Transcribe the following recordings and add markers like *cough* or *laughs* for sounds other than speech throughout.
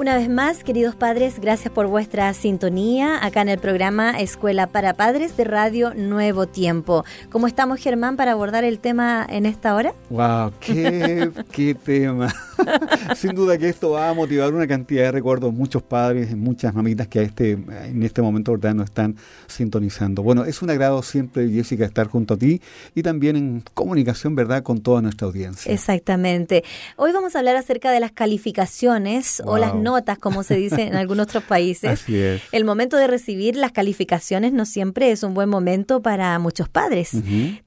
Una vez más, queridos padres, gracias por vuestra sintonía acá en el programa Escuela para Padres de Radio Nuevo Tiempo. ¿Cómo estamos, Germán, para abordar el tema en esta hora? ¡Wow! ¡Qué, *laughs* qué tema! *laughs* Sin duda que esto va a motivar una cantidad de recuerdos, muchos padres y muchas mamitas que a este, en este momento ¿verdad? nos están sintonizando. Bueno, es un agrado siempre, Jessica, estar junto a ti y también en comunicación, ¿verdad?, con toda nuestra audiencia. Exactamente. Hoy vamos a hablar acerca de las calificaciones o las notas, como se dice en algunos otros países. Así es. El momento de recibir las calificaciones no siempre es un buen momento para muchos padres.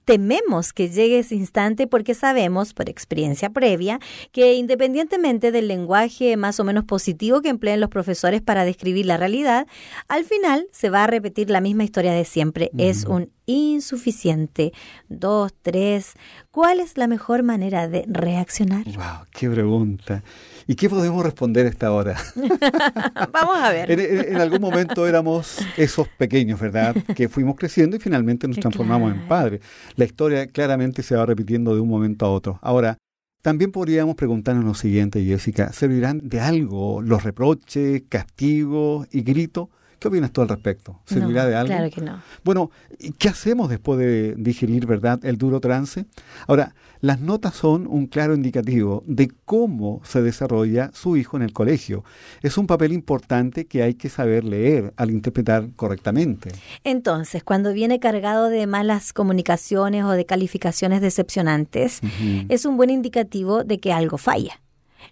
Tememos que llegue ese instante porque sabemos, por experiencia previa, que independientemente del lenguaje más o menos positivo que empleen los profesores para describir la realidad, al final se va a repetir la misma historia de siempre. Es un insuficiente. Dos, tres. ¿Cuál es la mejor manera de reaccionar? ¡Wow! ¡Qué pregunta! ¿Y qué podemos responder a esta hora? *laughs* Vamos a ver. En, en, en, algún momento éramos esos pequeños, ¿verdad? Que fuimos creciendo y finalmente nos transformamos claro. en padres. La historia claramente se va repitiendo de un momento a otro. Ahora, también podríamos preguntarnos lo siguiente, Jessica. ¿Servirán de algo los reproches, castigos y gritos? ¿Qué opinas tú al respecto? ¿Servirá no, de algo? Claro que no. Bueno, ¿qué hacemos después de digerir, verdad, el duro trance? Ahora, las notas son un claro indicativo de cómo se desarrolla su hijo en el colegio. Es un papel importante que hay que saber leer al interpretar correctamente. Entonces, cuando viene cargado de malas comunicaciones o de calificaciones decepcionantes, uh -huh. es un buen indicativo de que algo falla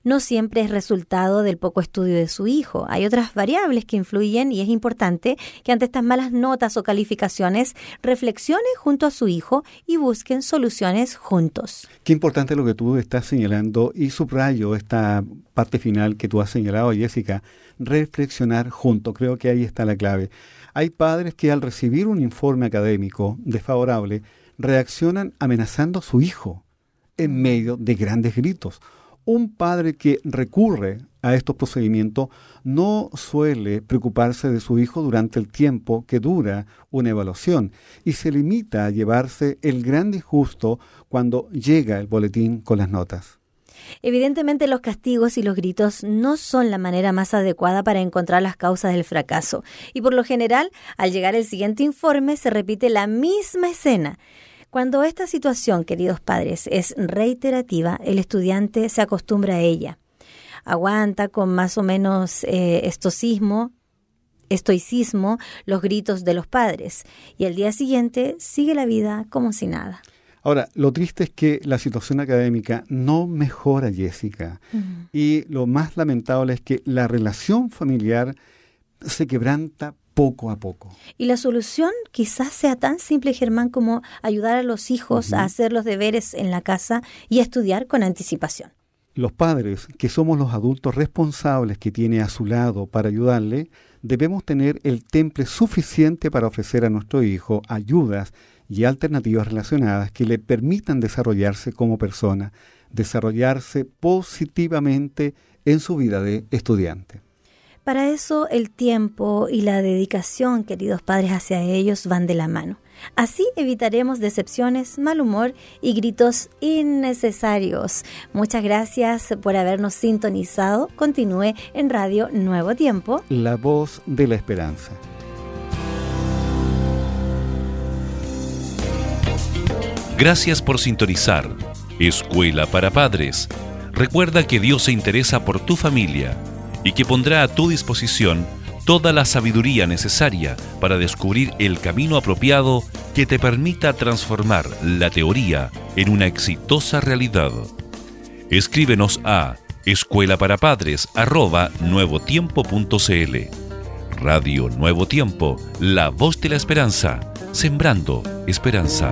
no siempre es resultado del poco estudio de su hijo. Hay otras variables que influyen y es importante que ante estas malas notas o calificaciones reflexione junto a su hijo y busquen soluciones juntos. Qué importante lo que tú estás señalando y subrayo esta parte final que tú has señalado, Jessica, reflexionar junto. Creo que ahí está la clave. Hay padres que al recibir un informe académico desfavorable reaccionan amenazando a su hijo en medio de grandes gritos un padre que recurre a estos procedimientos no suele preocuparse de su hijo durante el tiempo que dura una evaluación y se limita a llevarse el gran disgusto cuando llega el boletín con las notas. Evidentemente los castigos y los gritos no son la manera más adecuada para encontrar las causas del fracaso y por lo general al llegar el siguiente informe se repite la misma escena. Cuando esta situación, queridos padres, es reiterativa, el estudiante se acostumbra a ella. Aguanta con más o menos eh, estoicismo, estoicismo los gritos de los padres y al día siguiente sigue la vida como si nada. Ahora, lo triste es que la situación académica no mejora, Jessica. Uh -huh. Y lo más lamentable es que la relación familiar se quebranta poco a poco. Y la solución quizás sea tan simple, Germán, como ayudar a los hijos uh -huh. a hacer los deberes en la casa y a estudiar con anticipación. Los padres, que somos los adultos responsables que tiene a su lado para ayudarle, debemos tener el temple suficiente para ofrecer a nuestro hijo ayudas y alternativas relacionadas que le permitan desarrollarse como persona, desarrollarse positivamente en su vida de estudiante. Para eso el tiempo y la dedicación, queridos padres, hacia ellos van de la mano. Así evitaremos decepciones, mal humor y gritos innecesarios. Muchas gracias por habernos sintonizado. Continúe en Radio Nuevo Tiempo. La voz de la esperanza. Gracias por sintonizar. Escuela para Padres. Recuerda que Dios se interesa por tu familia y que pondrá a tu disposición toda la sabiduría necesaria para descubrir el camino apropiado que te permita transformar la teoría en una exitosa realidad. Escríbenos a escuela para padres nuevotiempo.cl. Radio Nuevo Tiempo, la voz de la esperanza, sembrando esperanza.